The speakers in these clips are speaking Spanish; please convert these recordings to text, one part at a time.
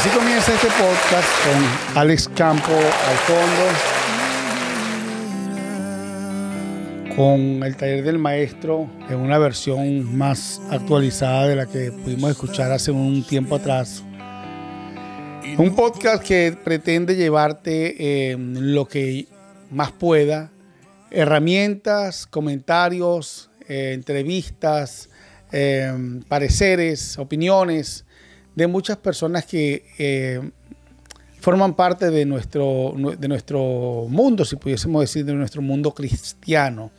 así comienza este podcast con Alex Campo al fondo, con el taller del maestro en una versión más actualizada de la que pudimos escuchar hace un tiempo atrás. Un podcast que pretende llevarte eh, lo que más pueda, herramientas, comentarios, eh, entrevistas, eh, pareceres, opiniones de muchas personas que eh, forman parte de nuestro, de nuestro mundo, si pudiésemos decir, de nuestro mundo cristiano,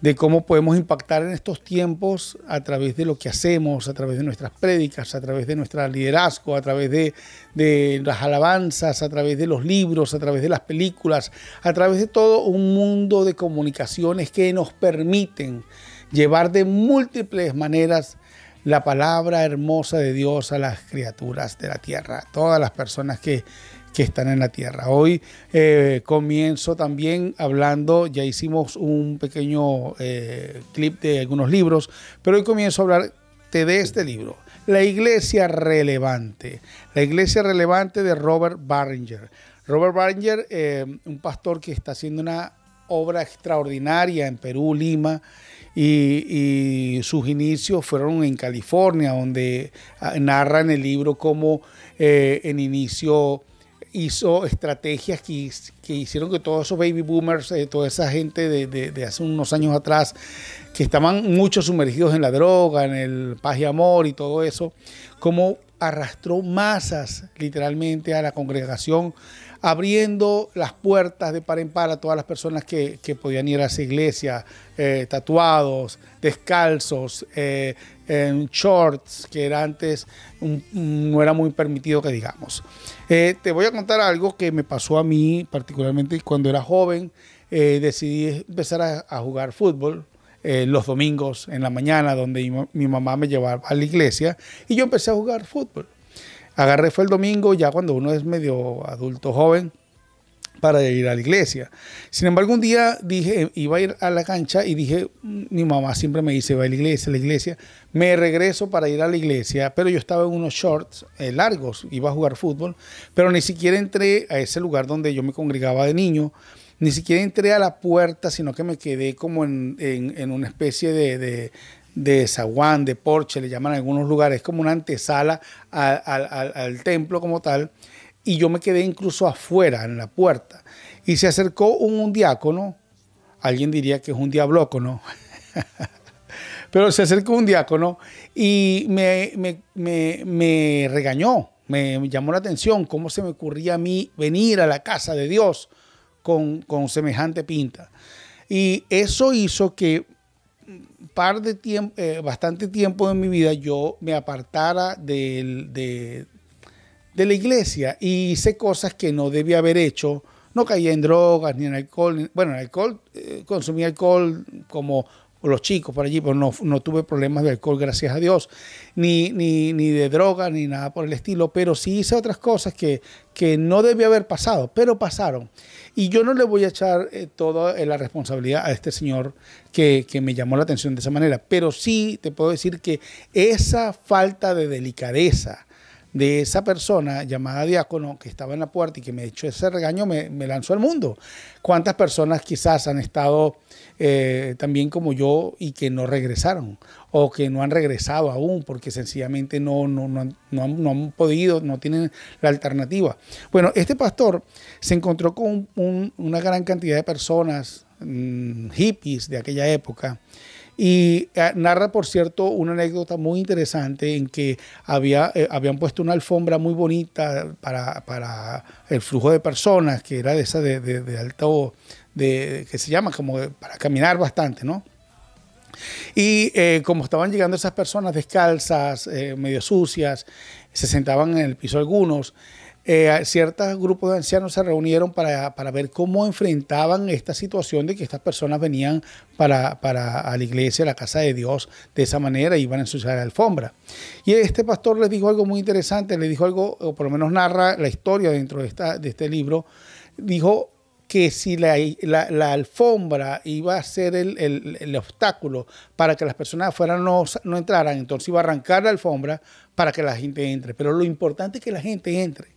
de cómo podemos impactar en estos tiempos a través de lo que hacemos, a través de nuestras prédicas, a través de nuestro liderazgo, a través de, de las alabanzas, a través de los libros, a través de las películas, a través de todo un mundo de comunicaciones que nos permiten llevar de múltiples maneras la palabra hermosa de Dios a las criaturas de la tierra, todas las personas que, están en la tierra. Hoy eh, comienzo también hablando, ya hicimos un pequeño eh, clip de algunos libros, pero hoy comienzo a hablar de este libro, La Iglesia Relevante, La Iglesia Relevante de Robert Barringer. Robert Barringer, eh, un pastor que está haciendo una obra extraordinaria en Perú, Lima, y, sus inicios fueron en California, donde ah, narra en el libro cómo eh, en inicio hizo estrategias que, hicieron que todos esos baby boomers, eh, toda esa gente de, hace unos años atrás, que estaban mucho sumergidos en la droga, en el paz y amor y todo eso, cómo arrastró masas literalmente a la congregación abriendo las puertas de par en par a todas las personas que, podían ir a esa iglesia, eh, tatuados, descalzos, eh, en shorts, que antes no era muy permitido que digamos. Eh, te voy a contar algo que me pasó a mí, particularmente cuando era joven, decidí empezar a, jugar fútbol. Los domingos en la mañana, donde mi mamá me llevaba a la iglesia, y yo empecé a jugar fútbol. Agarré fue el domingo, ya cuando uno es medio adulto joven, para ir a la iglesia. Sin embargo, un día dije, iba a ir a la cancha y dije, mi mamá siempre me dice, va a la iglesia, a la iglesia. Me regreso para ir a la iglesia, pero yo estaba en unos shorts eh, largos, iba a jugar fútbol, pero ni siquiera entré a ese lugar donde yo me congregaba de niño, ni siquiera entré a la puerta, sino que me quedé como en, una especie de de zaguán, de porche, le llaman en algunos lugares, como una antesala al, templo como tal, y yo me quedé incluso afuera, en la puerta, y se acercó un, diácono, alguien diría que es un diablócono, pero se acercó un diácono y me, me, regañó, me llamó la atención cómo se me ocurría a mí venir a la casa de Dios con, con semejante pinta. Y eso hizo que par de tiempo, eh, bastante tiempo en mi vida yo me apartara de, de, de, la iglesia y hice cosas que no debía haber hecho. No caía en drogas ni en alcohol. bueno, en alcohol, eh, consumí alcohol como los chicos por allí, pero no, no, tuve problemas de alcohol, gracias a Dios, ni, ni, ni, de droga, ni nada por el estilo, pero sí hice otras cosas que, que no debía haber pasado, pero pasaron. Y yo no le voy a echar eh, toda la responsabilidad a este señor que, que me llamó la atención de esa manera, pero sí te puedo decir que esa falta de delicadeza, de esa persona llamada diácono que estaba en la puerta y que me echó ese regaño, me, lanzó al mundo. ¿Cuántas personas quizás han estado eh, también como yo y que no regresaron o que no han regresado aún porque sencillamente no, no, no, no, han, podido, no tienen la alternativa? Bueno, este pastor se encontró con una gran cantidad de personas, mm, hippies de aquella época, y eh, narra, por cierto, una anécdota muy interesante en que había, eh, habían puesto una alfombra muy bonita para, el flujo de personas, que era de esa de, de, alto, de, que se llama como para caminar bastante, ¿no? Y eh, como estaban llegando esas personas descalzas, medio sucias, se sentaban en el piso algunos, eh, ciertos grupos de ancianos se reunieron para, ver cómo enfrentaban esta situación de que estas personas venían para, para a la iglesia, a la casa de Dios, de esa manera, iban a ensuciar la alfombra. Y este pastor les dijo algo muy interesante, le dijo algo, o por lo menos narra la historia dentro de, esta, de este libro, dijo que si la, la, alfombra iba a ser el, el, obstáculo para que las personas afuera no, no entraran, entonces iba a arrancar la alfombra para que la gente entre. Pero lo importante es que la gente entre.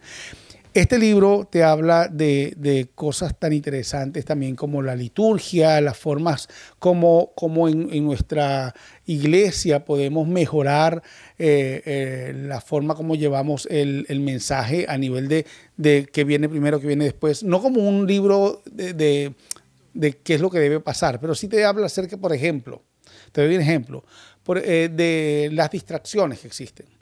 Este libro te habla de, cosas tan interesantes también como la liturgia, las formas como, como en, nuestra iglesia podemos mejorar eh, eh, la forma como llevamos el, mensaje a nivel de, de que viene primero, que viene después. No como un libro de, qué es lo que debe pasar, pero sí te habla acerca, por ejemplo, te doy un ejemplo, eh, de las distracciones que existen.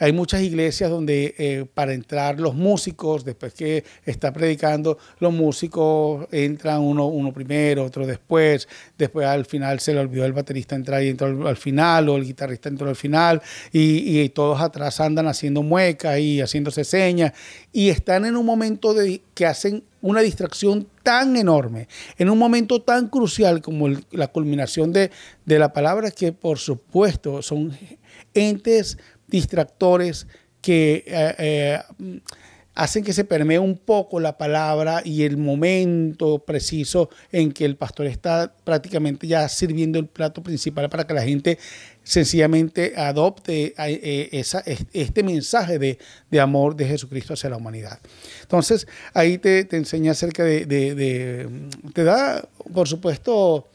Hay muchas iglesias donde eh, para entrar los músicos, después que está predicando, los músicos entran uno, primero, otro después, después al final se le olvidó el baterista entrar y entró al final, o el guitarrista entró al final, y, y todos atrás andan haciendo muecas y haciéndose señas, y están en un momento de que hacen una distracción tan enorme, en un momento tan crucial como la culminación de, de la palabra, que por supuesto son entes distractores que eh, eh, hacen que se permee un poco la palabra y el momento preciso en que el pastor está prácticamente ya sirviendo el plato principal para que la gente sencillamente adopte eh, esa, este mensaje de, amor de Jesucristo hacia la humanidad. Entonces, ahí te, enseña acerca de, te da, por supuesto,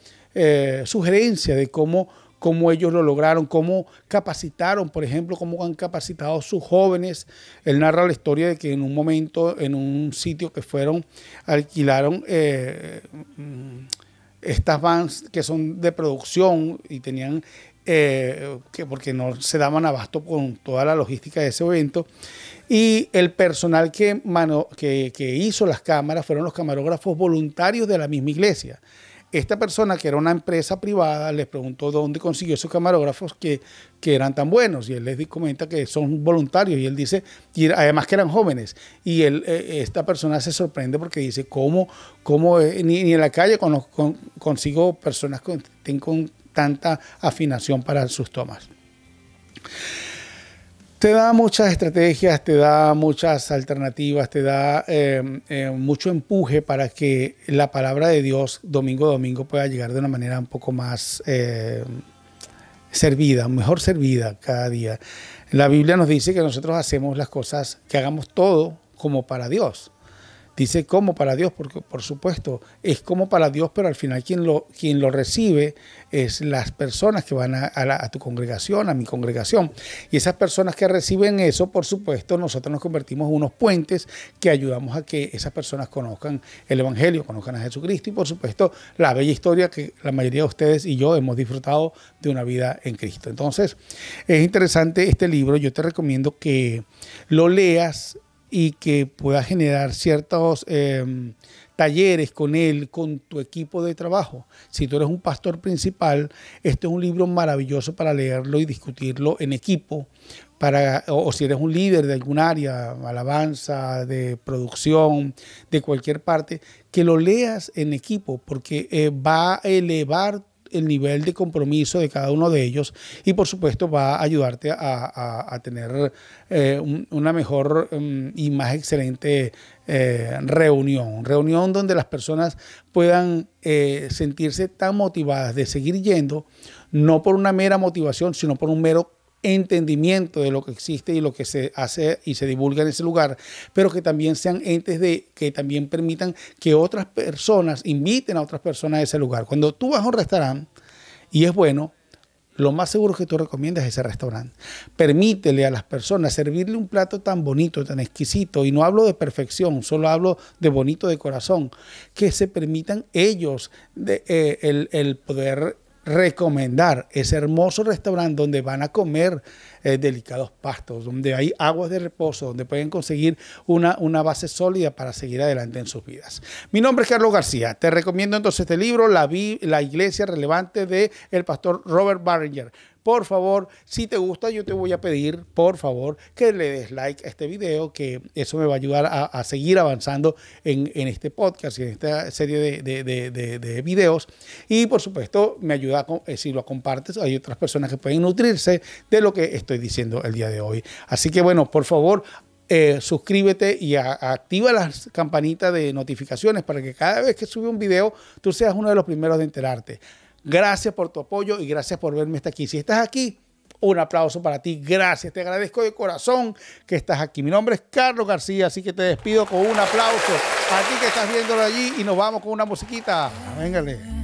sugerencia de cómo cómo ellos lo lograron, cómo capacitaron, por ejemplo, cómo han capacitado a sus jóvenes. Él narra la historia de que en un momento, en un sitio que fueron, alquilaron eh, estas vans que son de producción y tenían eh, que porque no se daban abasto con toda la logística de ese evento. Y el personal que hizo las cámaras fueron los camarógrafos voluntarios de la misma iglesia esta persona, que era una empresa privada, les preguntó dónde consiguió esos camarógrafos que, que eran tan buenos. Y él les comenta que son voluntarios. Y él dice, y además que eran jóvenes. Y él, eh, esta persona se sorprende porque dice, ¿cómo, cómo eh, ni, en la calle consigo personas con, con tanta afinación para sus tomas? Te da muchas estrategias, te da muchas alternativas, te da em, em, mucho empuje para que la palabra de Dios domingo a domingo pueda llegar de una manera un poco más em, servida, mejor servida cada día. La Biblia nos dice que nosotros hacemos las cosas, que hagamos todo como para Dios. Dice como para Dios, porque por supuesto es como para Dios, pero al final quien lo, lo recibe es las personas que van a, tu congregación, a mi congregación. Y esas personas que reciben eso, por supuesto, nosotros nos convertimos en unos puentes que ayudamos a que esas personas conozcan el Evangelio, conozcan a Jesucristo y por supuesto la bella historia que la mayoría de ustedes y yo hemos disfrutado de una vida en Cristo. Entonces, es interesante este libro, yo te recomiendo que lo leas y que pueda generar ciertos em, talleres con él, con tu equipo de trabajo. Si tú eres un pastor principal, este es un libro maravilloso para leerlo y discutirlo en equipo. Para, o, si eres un líder de algún área, alabanza, de producción, de cualquier parte, que lo leas en equipo, porque eh, va a elevar el nivel de compromiso de cada uno de ellos y por supuesto va a ayudarte a, tener eh, una mejor mm, y más excelente eh, reunión. Reunión donde las personas puedan eh, sentirse tan motivadas de seguir yendo, no por una mera motivación, sino por un mero entendimiento de lo que existe y lo que se hace y se divulga en ese lugar, pero que también sean entes de que también permitan que otras personas inviten a otras personas a ese lugar. Cuando tú vas a un restaurante y es bueno, lo más seguro que tú recomiendas es ese restaurante. Permítele a las personas servirle un plato tan bonito, tan exquisito, y no hablo de perfección, solo hablo de bonito de corazón, que se permitan ellos de, eh, el, el poder recomendar ese hermoso restaurante donde van a comer eh, delicados pastos, donde hay aguas de reposo, donde pueden conseguir una, una base sólida para seguir adelante en sus vidas. Mi nombre es Carlos García. Te recomiendo entonces este libro, La, la Iglesia Relevante de el pastor Robert Barringer por favor, si te gusta, yo te voy a pedir, por favor, que le des like a este video, que eso me va a ayudar a, seguir avanzando en, este podcast y en esta serie de, videos. Y por supuesto, me ayuda eh, si lo compartes. Hay otras personas que pueden nutrirse de lo que estoy diciendo el día de hoy. Así que bueno, por favor, eh, suscríbete y activa las campanitas de notificaciones para que cada vez que sube un video tú seas uno de los primeros de enterarte. Gracias por tu apoyo y gracias por verme hasta aquí. Si estás aquí, un aplauso para ti. Gracias. Te agradezco de corazón que estás aquí. Mi nombre es Carlos García, así que te despido con un aplauso a ti que estás viéndolo allí y nos vamos con una musiquita. Véngale.